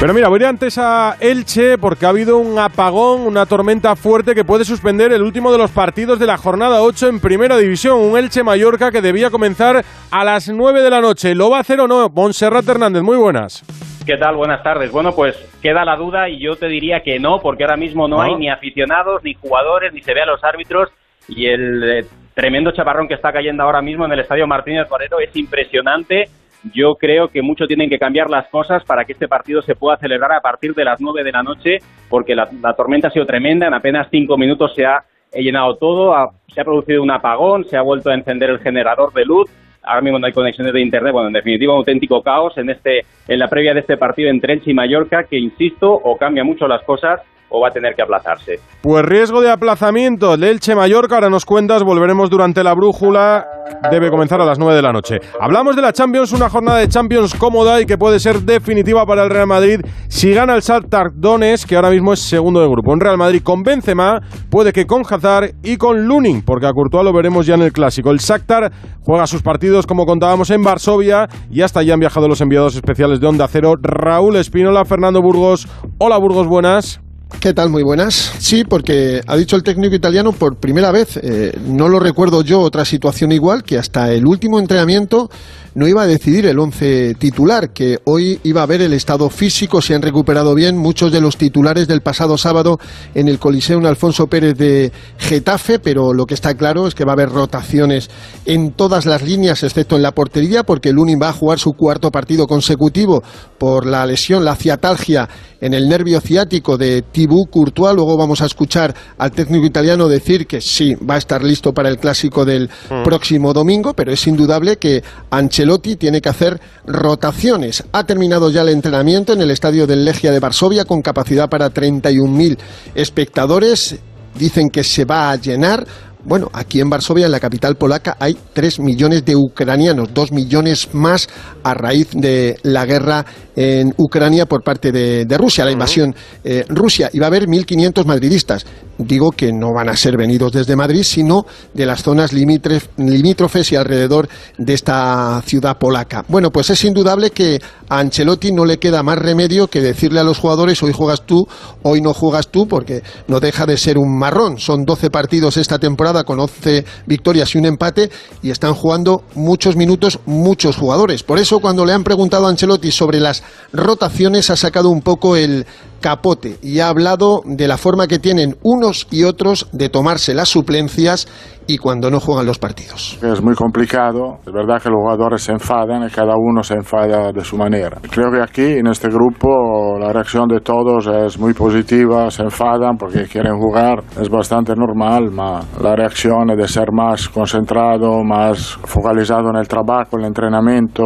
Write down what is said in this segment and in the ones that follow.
Pero mira, voy antes a Elche porque ha habido un apagón, una tormenta fuerte que puede suspender el último de los partidos de la jornada 8 en Primera División. Un Elche-Mallorca que debía comenzar a las 9 de la noche. ¿Lo va a hacer o no? Montserrat Hernández, muy buenas. ¿Qué tal? Buenas tardes. Bueno, pues queda la duda y yo te diría que no, porque ahora mismo no, hay ni aficionados, ni jugadores, ni se ve a los árbitros y el eh, tremendo chaparrón que está cayendo ahora mismo en el Estadio Martínez Torero es impresionante yo creo que mucho tienen que cambiar las cosas para que este partido se pueda celebrar a partir de las 9 de la noche, porque la, tormenta ha sido tremenda, en apenas cinco minutos se ha llenado todo, se ha producido un apagón, se ha vuelto a encender el generador de luz, ahora mismo no hay conexiones de internet, bueno, en definitiva un auténtico caos en este en la previa de este partido entre Elche y Mallorca que insisto, o cambia mucho las cosas o va a tener que aplazarse. Pues riesgo de aplazamiento, el Elche Mallorca, ahora nos cuentas, volveremos durante la brújula, debe comenzar a las 9 de la noche. Hablamos de la Champions, una jornada de Champions cómoda y que puede ser definitiva para el Real Madrid si gana el Shakhtar Donetsk, que ahora mismo es segundo de grupo. En Real Madrid con Benzema, puede que con Hazard y con Lunin, porque a Courtois lo veremos ya en el Clásico. El Shakhtar juega sus partidos, como contábamos, en Varsovia y hasta allá han viajado los enviados especiales de Onda Cero, Raúl Espínola, Fernando Burgos. Hola Burgos, buenas. ¿Qué tal? Muy buenas. Sí, porque ha dicho el técnico italiano por primera vez, eh, no lo recuerdo yo, otra situación igual, que hasta el último entrenamiento no iba a decidir el once titular, que hoy iba a ver el estado físico, se han recuperado bien muchos de los titulares del pasado sábado en el Coliseo Alfonso Pérez de Getafe, pero lo que está claro es que va a haber rotaciones en todas las líneas, excepto en la portería, porque Lunin va a jugar su cuarto partido consecutivo por la lesión, la ciatalgia en el nervio ciático de Thibaut Courtois. Luego vamos a escuchar al técnico italiano decir que sí, va a estar listo para el clásico del mm. próximo domingo, pero es indudable que Ancelotti Ancelotti tiene que hacer rotaciones. Ha terminado ya el entrenamiento en el estadio del Legia de Varsovia con capacidad para 31.000 espectadores. Dicen que se va a llenar. Bueno, aquí en Varsovia, en la capital polaca, hay 3 millones de ucranianos, 2 millones más a raíz de la guerra en Ucrania por parte de, Rusia, la invasión eh, Rusia. Y va a haber 1.500 madridistas. Digo que no van a ser venidos desde Madrid, sino de las zonas limítrofes y alrededor de esta ciudad polaca. Bueno, pues es indudable que a Ancelotti no le queda más remedio que decirle a los jugadores hoy juegas tú, hoy no juegas tú, porque no deja de ser un marrón. Son 12 partidos esta temporada con 11 victorias y un empate y están jugando muchos minutos muchos jugadores. Por eso cuando le han preguntado a Ancelotti sobre las rotaciones ha sacado un poco el capote y ha hablado de la forma que tienen unos y otros de tomarse las suplencias y cuando no juegan los partidos. Es muy complicado, es verdad que los jugadores se enfadan y cada uno se enfada de su manera. Creo que aquí en este grupo la reacción de todos es muy positiva, se enfadan porque quieren jugar, es bastante normal, pero la reacción de ser más concentrado, más focalizado en el trabajo, en el entrenamiento.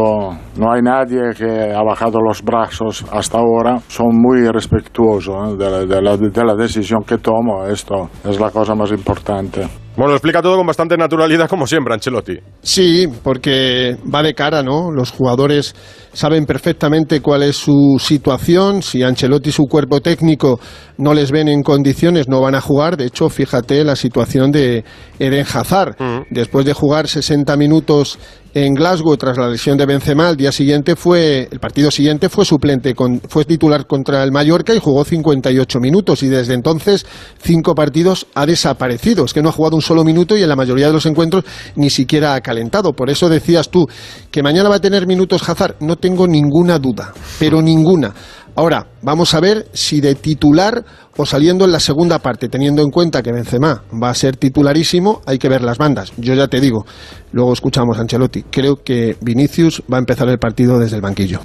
No hay nadie que ha bajado los brazos hasta ahora, son muy respetuosos ¿eh? de, la, de la decisión que tomo, esto es la cosa más importante. Bueno, lo explica todo con bastante naturalidad, como siempre, Ancelotti. Sí, porque va de cara, ¿no? Los jugadores saben perfectamente cuál es su situación. Si Ancelotti y su cuerpo técnico no les ven en condiciones, no van a jugar. De hecho, fíjate la situación de Eden Hazard. Mm. Después de jugar 60 minutos en Glasgow tras la lesión de Benzema, el día siguiente fue, el partido siguiente fue suplente, fue titular contra el Mallorca y jugó 58 minutos y desde entonces cinco partidos ha desaparecido. Es que no ha jugado un solo minuto y en la mayoría de los encuentros ni siquiera ha calentado. Por eso decías tú que mañana va a tener minutos Hazard. No tengo ninguna duda, pero ninguna. Ahora, vamos a ver si de titular o saliendo en la segunda parte, teniendo en cuenta que Benzema va a ser titularísimo, hay que ver las bandas. Yo ya te digo, luego escuchamos a Ancelotti, creo que Vinicius va a empezar el partido desde el banquillo.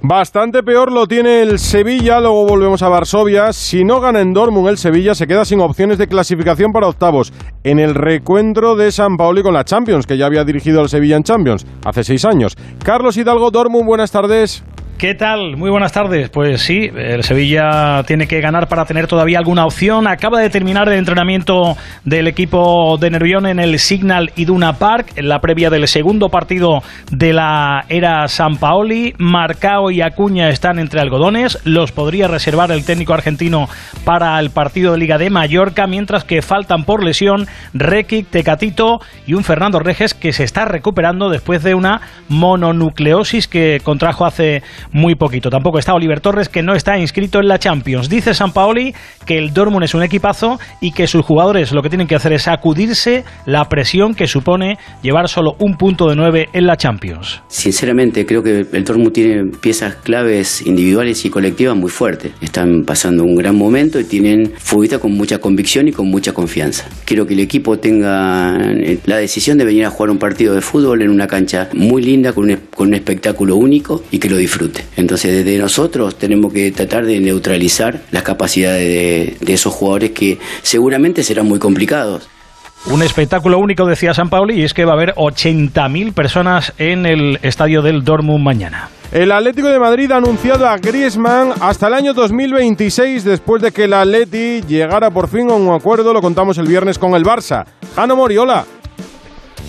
Bastante peor lo tiene el Sevilla, luego volvemos a Varsovia. Si no gana en Dortmund el Sevilla se queda sin opciones de clasificación para octavos en el recuentro de San Paoli con la Champions, que ya había dirigido al Sevilla en Champions hace seis años. Carlos Hidalgo, Dortmund, buenas tardes. ¿Qué tal? Muy buenas tardes. Pues sí, el Sevilla tiene que ganar para tener todavía alguna opción. Acaba de terminar el entrenamiento del equipo de Nervión en el Signal Iduna Park, en la previa del segundo partido de la era San Paoli. Marcao y Acuña están entre algodones. Los podría reservar el técnico argentino para el partido de Liga de Mallorca, mientras que faltan por lesión Rekic, Tecatito y un Fernando Reges que se está recuperando después de una mononucleosis que contrajo hace muy poquito. Tampoco está Oliver Torres, que no está inscrito en la Champions. Dice San Paoli que el Dortmund es un equipazo y que sus jugadores lo que tienen que hacer es sacudirse la presión que supone llevar solo un punto de nueve en la Champions. Sinceramente, creo que el Dortmund tiene piezas claves individuales y colectivas muy fuertes. Están pasando un gran momento y tienen futbolistas con mucha convicción y con mucha confianza. Quiero que el equipo tenga eh, la decisión de venir a jugar un partido de fútbol en una cancha muy linda, con un, con un espectáculo único y que lo disfrute. Entonces, desde nosotros tenemos que tratar de neutralizar las capacidades de, de esos jugadores que seguramente serán muy complicados. Un espectáculo único, decía San Pauli, y es que va a haber 80.000 personas en el estadio del Dortmund mañana. El Atlético de Madrid ha anunciado a Griezmann hasta el año 2026 después de que el Atleti llegara por fin a un acuerdo, lo contamos el viernes con el Barça. Jano Moriola.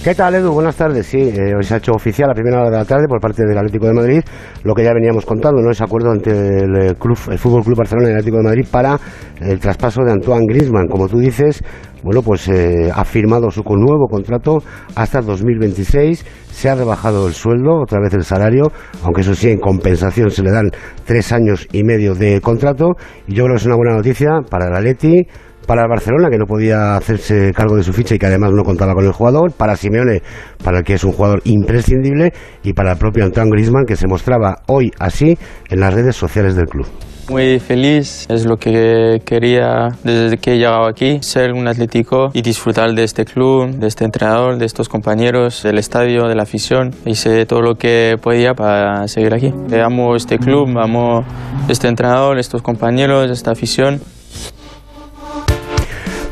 ¿Qué tal, Edu? Buenas tardes. Sí, eh, hoy se ha hecho oficial a primera hora de la tarde por parte del Atlético de Madrid lo que ya veníamos contando, ¿no? Ese acuerdo entre el, eh, club, el Fútbol Club Barcelona y el Atlético de Madrid para el traspaso de Antoine Griezmann. Como tú dices, bueno, pues eh, ha firmado su nuevo contrato hasta 2026. Se ha rebajado el sueldo, otra vez el salario, aunque eso sí, en compensación se le dan tres años y medio de contrato. Y yo creo que es una buena noticia para el Atleti para el Barcelona, que no podía hacerse cargo de su ficha y que además no contaba con el jugador, para Simeone, para el que es un jugador imprescindible, y para el propio Antoine Griezmann, que se mostraba hoy así en las redes sociales del club. Muy feliz, es lo que quería desde que he llegado aquí, ser un atlético y disfrutar de este club, de este entrenador, de estos compañeros, del estadio, de la afición. Hice todo lo que podía para seguir aquí. Amo este club, amo este entrenador, estos compañeros, esta afición.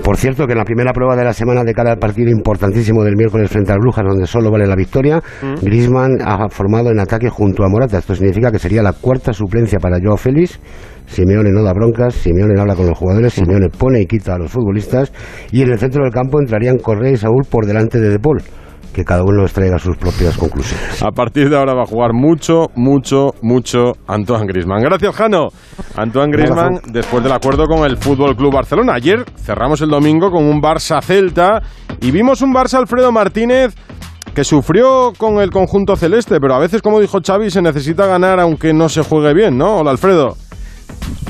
Por cierto, que en la primera prueba de la semana de cada partido importantísimo del miércoles frente al Brujas, donde solo vale la victoria, mm. Griezmann ha formado en ataque junto a Morata. Esto significa que sería la cuarta suplencia para Joao Félix. Simeone no da broncas, Simeone habla con los jugadores, Simeone pone y quita a los futbolistas y en el centro del campo entrarían Correa y Saúl por delante de De Paul que cada uno extraiga sus propias conclusiones. A partir de ahora va a jugar mucho, mucho, mucho Antoine Grisman. Gracias, Jano. Antoine Grisman, después del acuerdo con el Fútbol Club Barcelona. Ayer cerramos el domingo con un Barça Celta y vimos un Barça Alfredo Martínez que sufrió con el conjunto celeste, pero a veces, como dijo Xavi, se necesita ganar aunque no se juegue bien, ¿no? Hola, Alfredo.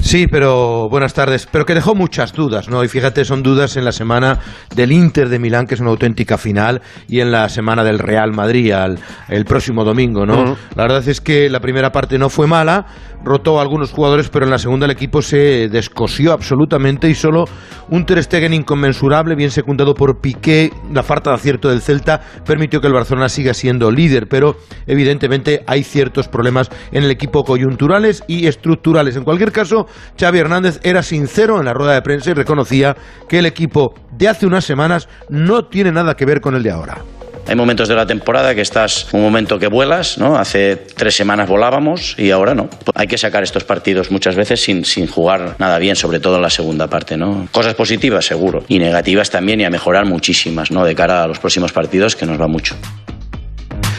Sí, pero buenas tardes. Pero que dejó muchas dudas, ¿no? Y fíjate, son dudas en la semana del Inter de Milán, que es una auténtica final, y en la semana del Real Madrid, el próximo domingo, ¿no? La verdad es que la primera parte no fue mala, rotó a algunos jugadores, pero en la segunda el equipo se descosió absolutamente y solo un Ter Stegen inconmensurable, bien secundado por Piqué, la falta de acierto del Celta, permitió que el Barcelona siga siendo líder, pero evidentemente hay ciertos problemas en el equipo coyunturales y estructurales. En cualquier caso, Xavi Hernández era sincero en la rueda de prensa y reconocía que el equipo de hace unas semanas no tiene nada que ver con el de ahora. Hay momentos de la temporada que estás un momento que vuelas, ¿no? Hace tres semanas volábamos y ahora no. Hay que sacar estos partidos muchas veces sin, sin jugar nada bien, sobre todo en la segunda parte, ¿no? Cosas positivas, seguro, y negativas también y a mejorar muchísimas, ¿no? De cara a los próximos partidos, que nos va mucho.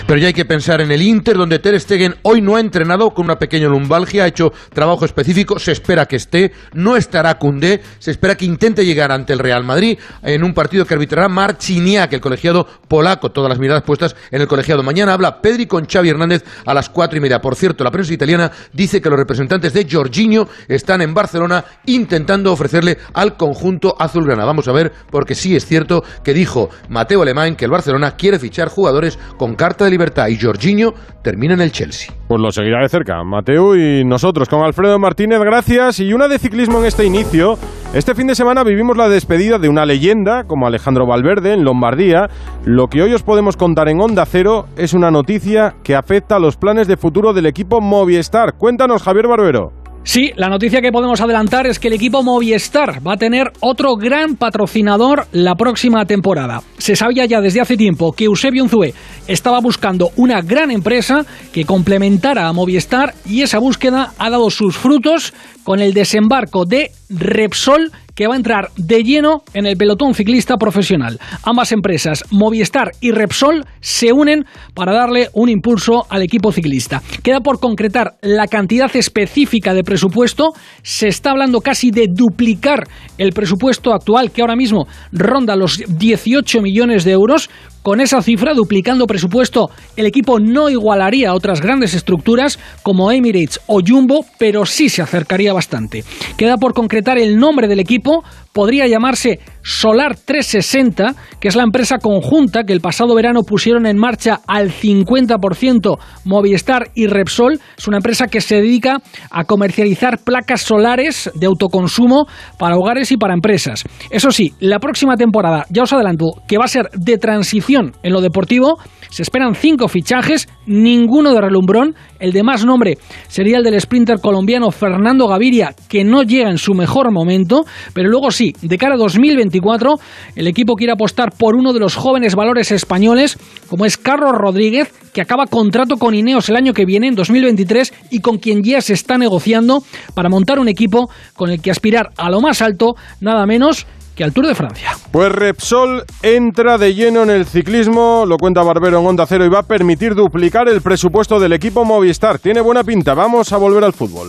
Pero ya hay que pensar en el Inter, donde Ter Stegen hoy no ha entrenado con una pequeña lumbalgia, ha hecho trabajo específico, se espera que esté, no estará Cundé, se espera que intente llegar ante el Real Madrid en un partido que arbitrará Marciniak, el colegiado polaco, todas las miradas puestas en el colegiado. Mañana habla Pedri con Xavi Hernández a las cuatro y media. Por cierto, la prensa italiana dice que los representantes de Jorginho están en Barcelona intentando ofrecerle al conjunto azulgrana. Vamos a ver, porque sí es cierto que dijo Mateo Alemán que el Barcelona quiere fichar jugadores con carta de Libertad y Jorginho termina el Chelsea. Pues lo seguirá de cerca, Mateo y nosotros con Alfredo Martínez, gracias. Y una de ciclismo en este inicio. Este fin de semana vivimos la despedida de una leyenda como Alejandro Valverde en Lombardía. Lo que hoy os podemos contar en Onda Cero es una noticia que afecta a los planes de futuro del equipo Movistar. Cuéntanos, Javier Barbero. Sí, la noticia que podemos adelantar es que el equipo Movistar va a tener otro gran patrocinador la próxima temporada. Se sabía ya desde hace tiempo que Eusebio Unzué estaba buscando una gran empresa que complementara a Movistar y esa búsqueda ha dado sus frutos con el desembarco de Repsol que va a entrar de lleno en el pelotón ciclista profesional. Ambas empresas, Movistar y Repsol, se unen para darle un impulso al equipo ciclista. Queda por concretar la cantidad específica de presupuesto. Se está hablando casi de duplicar el presupuesto actual, que ahora mismo ronda los 18 millones de euros. Con esa cifra, duplicando presupuesto, el equipo no igualaría a otras grandes estructuras como Emirates o Jumbo, pero sí se acercaría bastante. Queda por concretar el nombre del equipo, podría llamarse Solar 360, que es la empresa conjunta que el pasado verano pusieron en marcha al 50% Movistar y Repsol. Es una empresa que se dedica a comercializar placas solares de autoconsumo para hogares y para empresas. Eso sí, la próxima temporada, ya os adelanto, que va a ser de transición en lo deportivo, se esperan cinco fichajes, ninguno de relumbrón. El de más nombre sería el del sprinter colombiano Fernando Gaviria, que no llega en su mejor momento, pero luego sí, de cara a 2024, el equipo quiere apostar por uno de los jóvenes valores españoles, como es Carlos Rodríguez, que acaba contrato con Ineos el año que viene, en 2023, y con quien ya se está negociando para montar un equipo con el que aspirar a lo más alto, nada menos que al Tour de Francia. Pues Repsol entra de lleno en el ciclismo, lo cuenta Barbero en Onda Cero, y va a permitir duplicar el presupuesto del equipo Movistar. Tiene buena pinta, vamos a volver al fútbol.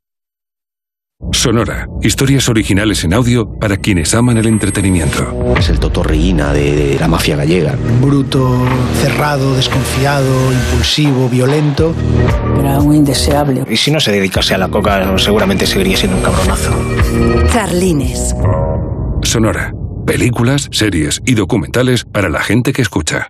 Sonora. Historias originales en audio para quienes aman el entretenimiento. Es el Totorreína de, de la mafia gallega. Bruto, cerrado, desconfiado, impulsivo, violento. Era un indeseable. Y si no se dedicase a la coca, seguramente seguiría siendo un cabronazo. Carlines. Sonora. Películas, series y documentales para la gente que escucha.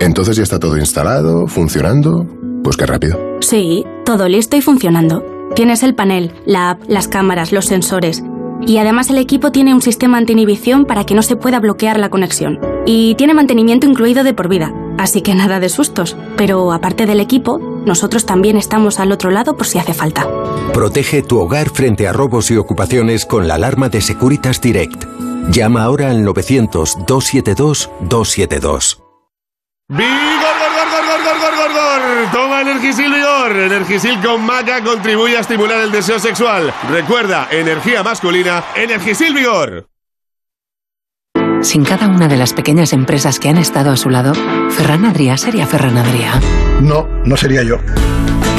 Entonces ya está todo instalado, funcionando. Pues qué rápido. Sí, todo listo y funcionando. Tienes el panel, la app, las cámaras, los sensores. Y además el equipo tiene un sistema anti-inhibición para que no se pueda bloquear la conexión. Y tiene mantenimiento incluido de por vida. Así que nada de sustos. Pero aparte del equipo, nosotros también estamos al otro lado por si hace falta. Protege tu hogar frente a robos y ocupaciones con la alarma de Securitas Direct. Llama ahora al 900-272-272. ¡Vigor, gor, gor, gor, gor, gor, gor, gor! Toma Energisil Vigor. Energisil con maca contribuye a estimular el deseo sexual. Recuerda, energía masculina, Energisil Vigor. Sin cada una de las pequeñas empresas que han estado a su lado, Ferran Adrià sería Ferran Adrià. No, no sería yo.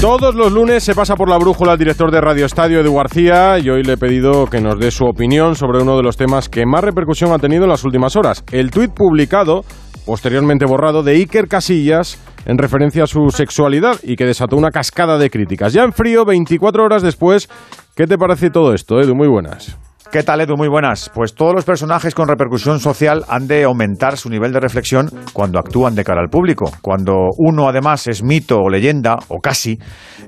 Todos los lunes se pasa por la brújula el director de Radio Estadio, Edu García, y hoy le he pedido que nos dé su opinión sobre uno de los temas que más repercusión ha tenido en las últimas horas. El tuit publicado, posteriormente borrado, de Iker Casillas en referencia a su sexualidad y que desató una cascada de críticas. Ya en frío, 24 horas después, ¿qué te parece todo esto, Edu? Muy buenas. ¿Qué tal, Edu? Muy buenas. Pues todos los personajes con repercusión social han de aumentar su nivel de reflexión cuando actúan de cara al público. Cuando uno además es mito o leyenda, o casi,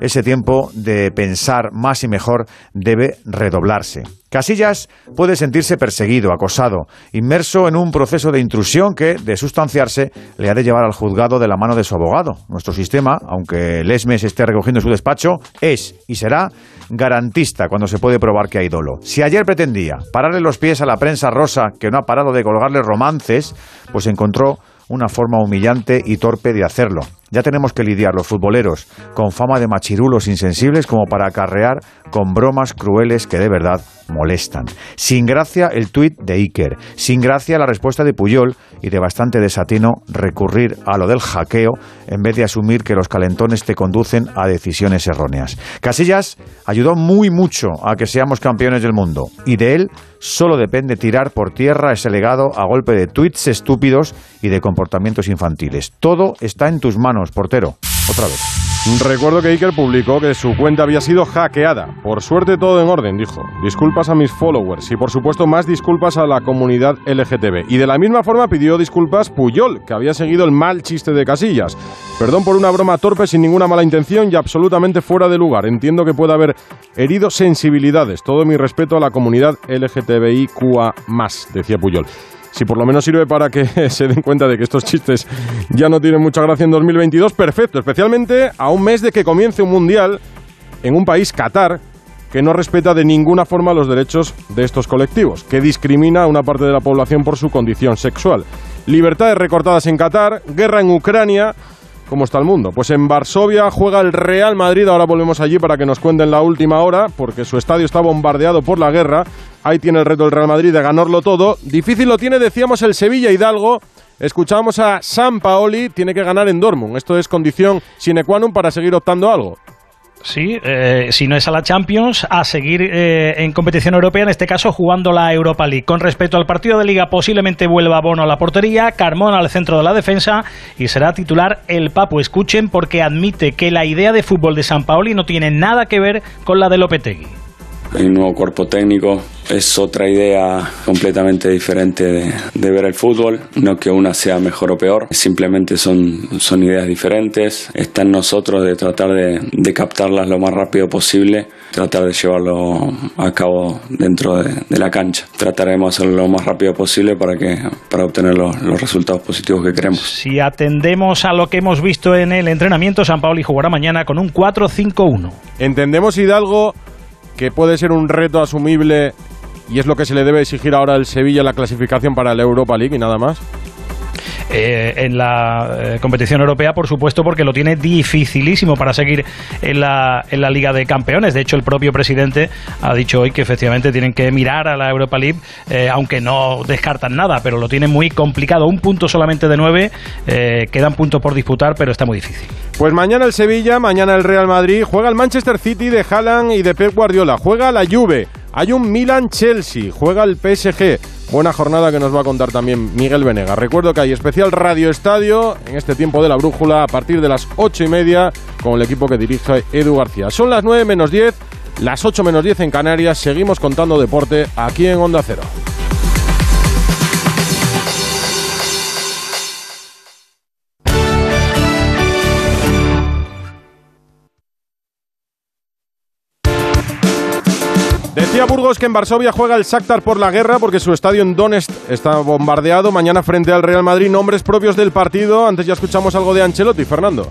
ese tiempo de pensar más y mejor debe redoblarse. Casillas puede sentirse perseguido, acosado, inmerso en un proceso de intrusión que, de sustanciarse, le ha de llevar al juzgado de la mano de su abogado. Nuestro sistema, aunque Lesmes esté recogiendo su despacho, es y será garantista cuando se puede probar que hay dolo. Si ayer pretendía pararle los pies a la prensa rosa que no ha parado de colgarle romances, pues encontró una forma humillante y torpe de hacerlo. Ya tenemos que lidiar los futboleros con fama de machirulos insensibles como para acarrear con bromas crueles que de verdad molestan. Sin gracia el tuit de Iker, sin gracia la respuesta de Puyol y de bastante desatino recurrir a lo del hackeo en vez de asumir que los calentones te conducen a decisiones erróneas. Casillas ayudó muy mucho a que seamos campeones del mundo y de él solo depende tirar por tierra ese legado a golpe de tuits estúpidos y de comportamientos infantiles. Todo está en tus manos, portero. Otra vez. Recuerdo que Iker publicó que su cuenta había sido hackeada. Por suerte todo en orden, dijo. Disculpas a mis followers y por supuesto más disculpas a la comunidad LGTB. Y de la misma forma pidió disculpas Puyol, que había seguido el mal chiste de Casillas. Perdón por una broma torpe sin ninguna mala intención y absolutamente fuera de lugar. Entiendo que puede haber herido sensibilidades. Todo mi respeto a la comunidad LGTBIQA+, decía Puyol si por lo menos sirve para que se den cuenta de que estos chistes ya no tienen mucha gracia en 2022, perfecto, especialmente a un mes de que comience un mundial en un país, Qatar, que no respeta de ninguna forma los derechos de estos colectivos, que discrimina a una parte de la población por su condición sexual. Libertades recortadas en Qatar, guerra en Ucrania, ¿Cómo está el mundo? Pues en Varsovia juega el Real Madrid, ahora volvemos allí para que nos cuenten la última hora, porque su estadio está bombardeado por la guerra. Ahí tiene el reto el Real Madrid de ganarlo todo. Difícil lo tiene, decíamos, el Sevilla Hidalgo. Escuchamos a San Paoli, tiene que ganar en Dortmund. Esto es condición sine qua non para seguir optando algo. Sí, eh, si no es a la Champions, a seguir eh, en competición europea, en este caso jugando la Europa League. Con respecto al partido de liga, posiblemente vuelva Bono a la portería, Carmona al centro de la defensa y será titular el Papu. Escuchen porque admite que la idea de fútbol de San Paoli no tiene nada que ver con la de Lopetegui. Hay un nuevo cuerpo técnico, es otra idea completamente diferente de, ver el fútbol, no que una sea mejor o peor, simplemente son, son ideas diferentes, está en nosotros de tratar de, captarlas lo más rápido posible, tratar de llevarlo a cabo dentro de, la cancha. Trataremos de hacerlo lo más rápido posible para, que, para obtener los, los resultados positivos que queremos. Si atendemos a lo que hemos visto en el entrenamiento, San Paoli jugará mañana con un 4-5-1. Entendemos, Hidalgo, que puede ser un reto asumible y es lo que se le debe exigir ahora al Sevilla en la clasificación para la Europa League y nada más? Eh, en la eh, competición europea, por supuesto, porque lo tiene dificilísimo para seguir en la, en la Liga de Campeones. De hecho, el propio presidente ha dicho hoy que efectivamente tienen que mirar a la Europa League, eh, aunque no descartan nada, pero lo tiene muy complicado. Un punto solamente de nueve, quedan puntos por disputar, pero está muy difícil. Pues mañana el Sevilla, mañana el Real Madrid, juega el Manchester City de Haaland y de Pep Guardiola, juega la Juve. Hay un Milan-Chelsea, juega el PSG. Buena jornada que nos va a contar también Miguel Venega. Recuerdo que hay especial Radio Estadio en este tiempo de la brújula a partir de las ocho y media con el equipo que dirige Edu García. Son las nueve menos diez, las ocho menos diez en Canarias. Seguimos contando deporte aquí en Onda Cero. Decía Burgos que en Varsovia juega el Shakhtar por la guerra porque su estadio en Donetsk está bombardeado. Mañana frente al Real Madrid, nombres propios del partido. Antes ya escuchamos algo de Ancelotti, Fernando.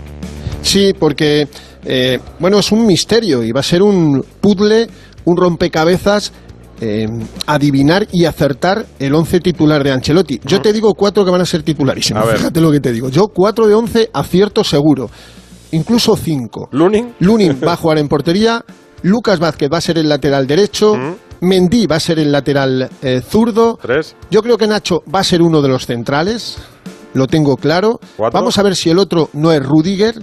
Sí, porque, eh, bueno, es un misterio y va a ser un puzzle, un rompecabezas eh, adivinar y acertar el once titular de Ancelotti. Yo te digo cuatro que van a ser titularísimos. Fíjate lo que te digo. Yo cuatro de once acierto seguro. Incluso cinco. ¿Lunin? Lunin va a jugar en portería. Lucas Vázquez va a ser el lateral derecho. Mendy va a ser el lateral eh, zurdo. Tres. Yo creo que Nacho va a ser uno de los centrales. Lo tengo claro. Vamos a ver si el otro no es Rudiger.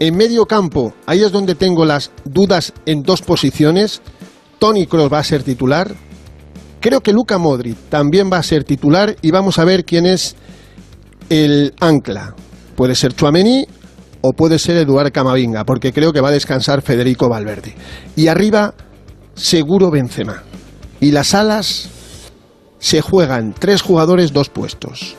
En medio campo, ahí es donde tengo las dudas en dos posiciones. Tony Kroos va a ser titular. Creo que Luca Modric también va a ser titular. Y vamos a ver quién es el ancla. Puede ser Chuamení o puede ser Eduard Camavinga, porque creo que va a descansar Federico Valverde. Y arriba, seguro Benzema. Y las alas se juegan tres jugadores, dos puestos.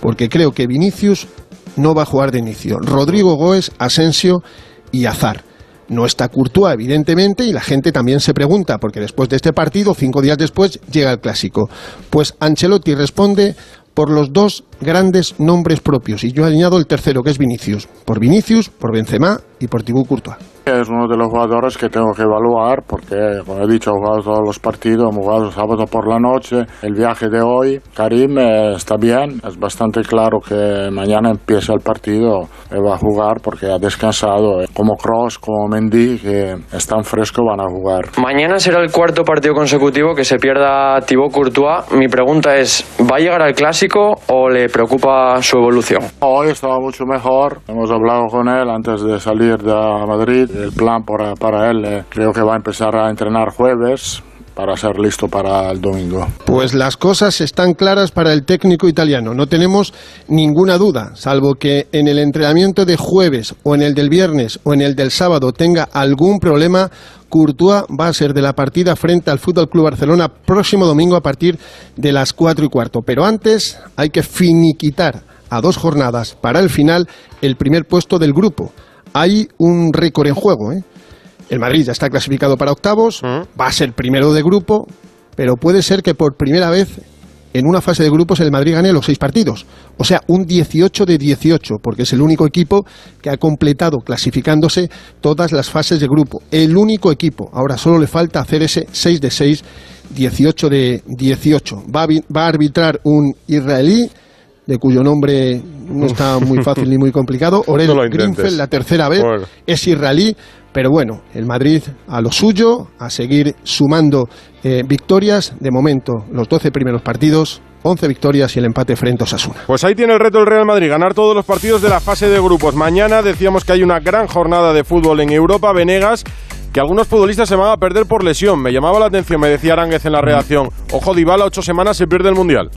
Porque creo que Vinicius no va a jugar de inicio. Rodrigo Goes, Asensio y Azar. No está Courtois, evidentemente, y la gente también se pregunta, porque después de este partido, cinco días después, llega el clásico. Pues Ancelotti responde por los dos grandes nombres propios, y yo añado el tercero, que es Vinicius. Por Vinicius, por Benzema y por Thibaut Courtois. Es uno de los jugadores que tengo que evaluar porque, como he dicho, he jugado todos los partidos, hemos jugado sábado por la noche, el viaje de hoy. Karim eh, está bien, es bastante claro que mañana empieza el partido, él va a jugar porque ha descansado. Como Cross, como Mendy, que están frescos, van a jugar. Mañana será el cuarto partido consecutivo que se pierda Thibaut Courtois. Mi pregunta es, ¿va a llegar al clásico o le preocupa su evolución? Hoy estaba mucho mejor, hemos hablado con él antes de salir de Madrid el plan para, él eh, creo que va a empezar a entrenar jueves para ser listo para el domingo. Pues las cosas están claras para el técnico italiano, no tenemos ninguna duda, salvo que en el entrenamiento de jueves o en el del viernes o en el del sábado tenga algún problema, Courtois va a ser de la partida frente al Fútbol Club Barcelona próximo domingo a partir de las cuatro y cuarto. Pero antes hay que finiquitar a dos jornadas para el final el primer puesto del grupo hay un récord en juego. ¿eh? El Madrid ya está clasificado para octavos, va a ser primero de grupo, pero puede ser que por primera vez en una fase de grupos el Madrid gane los seis partidos. O sea, un 18 de 18, porque es el único equipo que ha completado clasificándose todas las fases de grupo. El único equipo. Ahora solo le falta hacer ese 6 de 6, 18 de 18. Va a, va a arbitrar un israelí de cuyo nombre no está muy fácil ni muy complicado. Orel Greenfeld, la tercera vez, es israelí, pero bueno, el Madrid a lo suyo, a seguir sumando eh, victorias. De momento, los 12 primeros partidos, 11 victorias y el empate frente a Osasuna. Pues ahí tiene el reto el Real Madrid, ganar todos los partidos de la fase de grupos. Mañana decíamos que hay una gran jornada de fútbol en Europa, Venegas que algunos futbolistas se van a perder por lesión. Me llamaba la atención, me decía Aránguez en la redacción. Ojo, Dybala, ocho semanas se pierde el Mundial.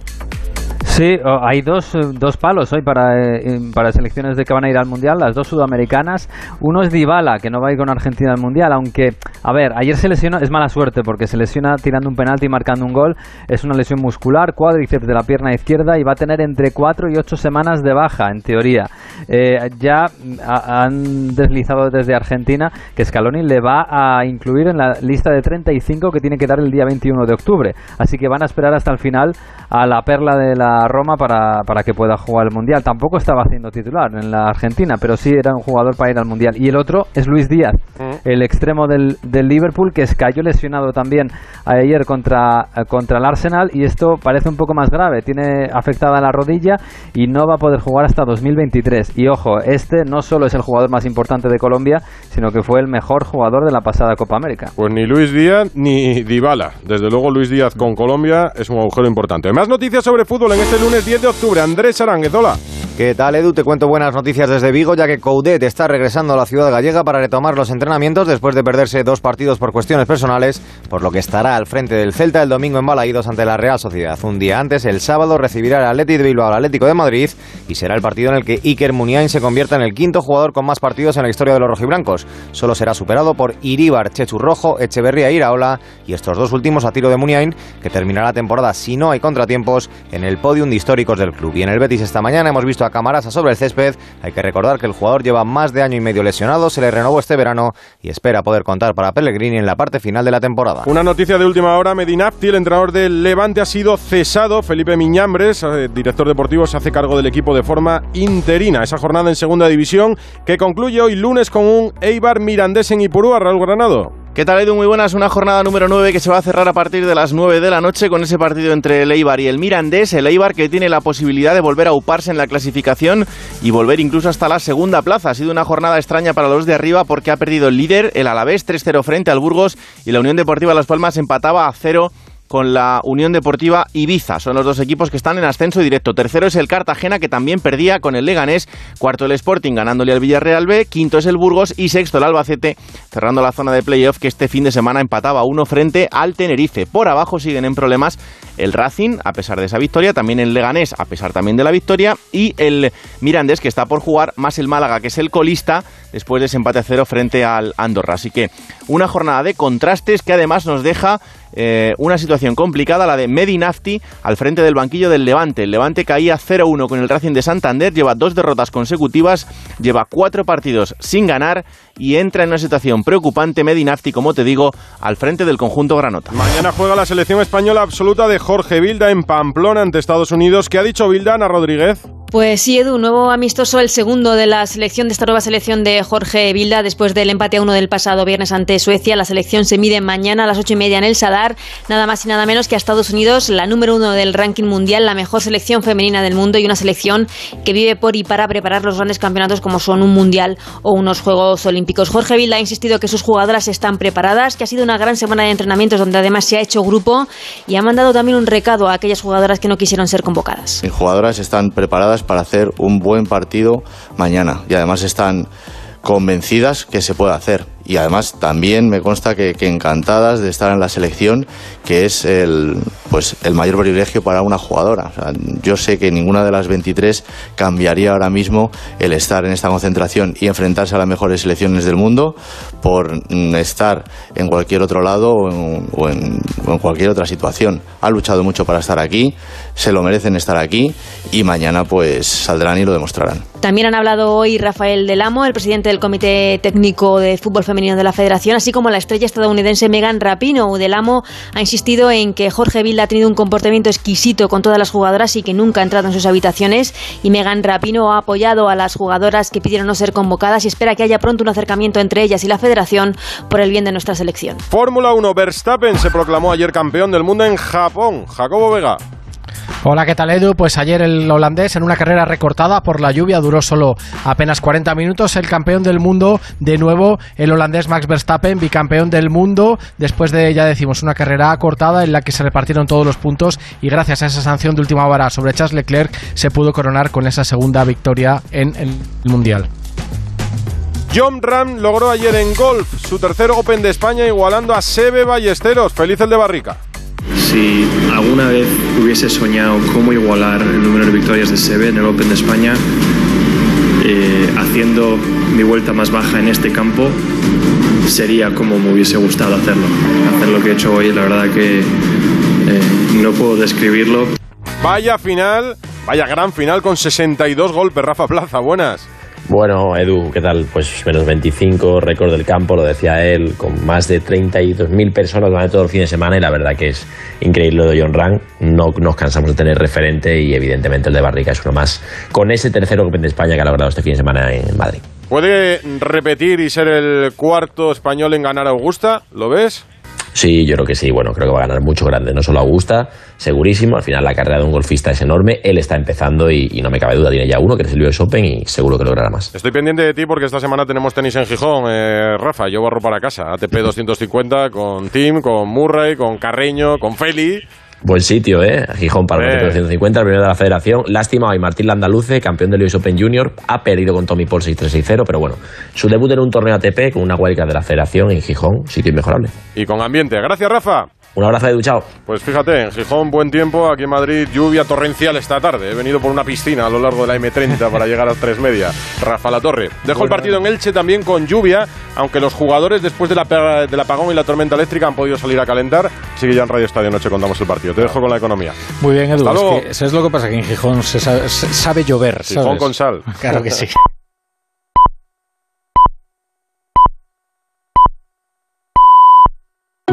Sí, hay dos, dos palos hoy para, eh, para selecciones de que van a ir al Mundial, las dos sudamericanas. Uno es Dybala, que no va a ir con Argentina al Mundial, aunque, a ver, ayer se lesionó, es mala suerte porque se lesiona tirando un penalti y marcando un gol. Es una lesión muscular, cuádriceps de la pierna izquierda y va a tener entre cuatro y ocho semanas de baja, en teoría. Eh, ya han deslizado desde Argentina que Scaloni le va a incluir en la lista de 35 que tiene que dar el día 21 de octubre. Así que van a esperar hasta el final a la perla de la Roma para, para que pueda jugar el Mundial. Tampoco estaba haciendo titular en la Argentina, pero sí era un jugador para ir al Mundial. Y el otro es Luis Díaz, mm. el extremo del, del Liverpool, que cayó lesionado también ayer contra, contra el Arsenal y esto parece un poco más grave. Tiene afectada la rodilla y no va a poder jugar hasta 2023. Y ojo, este no solo es el jugador más importante de Colombia, sino que fue el mejor jugador de la pasada Copa América. Pues ni Luis Díaz ni Dybala. Desde luego Luis Díaz con Colombia es un agujero importante. Más noticias sobre fútbol en este lunes 10 de octubre. Andrés Aránguez, hola. ¿Qué tal, Edu? Te cuento buenas noticias desde Vigo, ya que Coudet está regresando a la ciudad gallega para retomar los entrenamientos después de perderse dos partidos por cuestiones personales, por lo que estará al frente del Celta el domingo en Balaídos ante la Real Sociedad. Un día antes, el sábado, recibirá el Atlético de Bilbao al Atlético de Madrid y será el partido en el que Iker Muniain se convierta en el quinto jugador con más partidos en la historia de los rojiblancos. Solo será superado por Iríbar, Chechu Rojo, Echeverría e Iraola y estos dos últimos a tiro de Muniain, que terminará la temporada, si no hay contratiempos, en el podium de históricos del club. Y en el Betis esta mañana hemos visto a Camarasa sobre el césped. Hay que recordar que el jugador lleva más de año y medio lesionado, se le renovó este verano y espera poder contar para Pellegrini en la parte final de la temporada. Una noticia de última hora, Medinafti, el entrenador del Levante, ha sido cesado. Felipe Miñambres, eh, director deportivo, se hace cargo del equipo de forma interina. Esa jornada en segunda división que concluye hoy lunes con un Eibar Mirandés en Ipurúa, Raúl Granado. ¿Qué tal, Edu? Muy buenas. Una jornada número 9 que se va a cerrar a partir de las 9 de la noche con ese partido entre el Eibar y el Mirandés. El Eibar que tiene la posibilidad de volver a uparse en la clasificación y volver incluso hasta la segunda plaza. Ha sido una jornada extraña para los de arriba porque ha perdido el líder, el Alavés, 3-0 frente al Burgos y la Unión Deportiva Las Palmas empataba a 0 con la Unión Deportiva Ibiza. Son los dos equipos que están en ascenso directo. Tercero es el Cartagena, que también perdía con el Leganés. Cuarto el Sporting, ganándole al Villarreal B. Quinto es el Burgos. Y sexto el Albacete, cerrando la zona de playoff, que este fin de semana empataba uno frente al Tenerife. Por abajo siguen en problemas el Racing, a pesar de esa victoria. También el Leganés, a pesar también de la victoria. Y el Mirandés, que está por jugar, más el Málaga, que es el colista, después de ese empate a cero frente al Andorra. Así que una jornada de contrastes que además nos deja eh, una situación complicada, la de Medinafti, al frente del banquillo del Levante. El Levante caía 0-1 con el Racing de Santander, lleva dos derrotas consecutivas, lleva cuatro partidos sin ganar y entra en una situación preocupante Medinafti, como te digo, al frente del conjunto Granota. Mañana juega la selección española absoluta de Jorge Vilda en Pamplona ante Estados Unidos. ¿Qué ha dicho Vilda, Ana Rodríguez? Pues sí, Edu, nuevo amistoso, el segundo de la selección de esta nueva selección de Jorge Vilda, después del empate a uno del pasado viernes ante Suecia. La selección se mide mañana a las ocho y media en el Sadar, nada más y nada menos que a Estados Unidos, la número uno del ranking mundial, la mejor selección femenina del mundo y una selección que vive por y para preparar los grandes campeonatos como son un mundial o unos Juegos Olímpicos. Jorge Vilda ha insistido que sus jugadoras están preparadas, que ha sido una gran semana de entrenamientos donde además se ha hecho grupo y ha mandado también un recado a aquellas jugadoras que no quisieron ser convocadas. Mis jugadoras están preparadas para hacer un buen partido mañana. Y además están convencidas que se puede hacer y además también me consta que, encantadas de estar en la selección, que es el, pues, el mayor privilegio para una jugadora. yo sé que ninguna de las 23 cambiaría ahora mismo el estar en esta concentración y enfrentarse a las mejores selecciones del mundo por mm, estar en cualquier otro lado o en, o en cualquier otra situación. Han luchado mucho para estar aquí, se lo merecen estar aquí y mañana pues saldrán y lo demostrarán. También han hablado hoy Rafael Del Amo, el presidente del Comité Técnico de Fútbol Femenino de la Federación, así como la estrella estadounidense Megan Rapino. Del Amo ha insistido en que Jorge Vilda ha tenido un comportamiento exquisito con todas las jugadoras y que nunca ha entrado en sus habitaciones. Y Megan Rapino ha apoyado a las jugadoras que pidieron no ser convocadas y espera que haya pronto un acercamiento entre ellas y la Federación por el bien de nuestra selección. Fórmula 1, Verstappen se proclamó ayer campeón del mundo en Japón. Jacobo Vega. Hola, ¿qué tal Edu? Pues ayer el holandés en una carrera recortada por la lluvia duró solo apenas 40 minutos. El campeón del mundo, de nuevo, el holandés Max Verstappen, bicampeón del mundo, después de, ya decimos, una carrera cortada en la que se repartieron todos los puntos y gracias a esa sanción de última hora sobre Charles Leclerc se pudo coronar con esa segunda victoria en el Mundial. John Ram logró ayer en golf su tercer Open de España igualando a Sebe Ballesteros. Feliz el de Barrica. Si alguna vez hubiese soñado cómo igualar el número de victorias de Sebe en el Open de España, eh, haciendo mi vuelta más baja en este campo, sería como me hubiese gustado hacerlo. Hacer lo que he hecho hoy, la verdad que eh, no puedo describirlo. Vaya final, vaya gran final con 62 golpes, Rafa Plaza, buenas. Bueno, Edu, ¿qué tal? Pues menos 25, récord del campo, lo decía él, con más de 32.000 personas durante todo el fin de semana y la verdad que es increíble lo de John Rang. No nos cansamos de tener referente y evidentemente el de Barrica es uno más con ese tercero Open de España que ha logrado este fin de semana en Madrid. ¿Puede repetir y ser el cuarto español en ganar Augusta? ¿Lo ves? Sí, yo creo que sí. Bueno, creo que va a ganar mucho grande. No solo Augusta, segurísimo. Al final la carrera de un golfista es enorme. Él está empezando y, no me cabe duda. Tiene ya uno, que es el US Open, y seguro que logrará más. Estoy pendiente de ti porque esta semana tenemos tenis en Gijón. Eh, Rafa, yo barro para casa. ATP 250 con Tim, con Murray, con Carreño, con Feli. Buen sitio, ¿eh? Gijón para el 250, el primero de la federación. Lástima, hoy Martín Landaluce, campeón del US Open Junior, ha perdido con Tommy Paul 6-3-6-0, pero bueno, su debut en un torneo ATP con una huelga de la federación en Gijón, sitio inmejorable. Y con ambiente. Gracias, Rafa. Un abrazo de duchao. Pues fíjate, en Gijón buen tiempo, aquí en Madrid lluvia torrencial esta tarde. He venido por una piscina a lo largo de la M30 para llegar a tres media. Rafa La Torre. Dejo el partido en Elche también con lluvia, aunque los jugadores después de la, del apagón y la tormenta eléctrica han podido salir a calentar. Así que ya en Radio Estadio Noche contamos el partido. Te dejo con la economía. Muy bien, Edu. Es que, eso es lo que pasa, que en Gijón se sabe, llover. Gijón con sal. Claro que sí.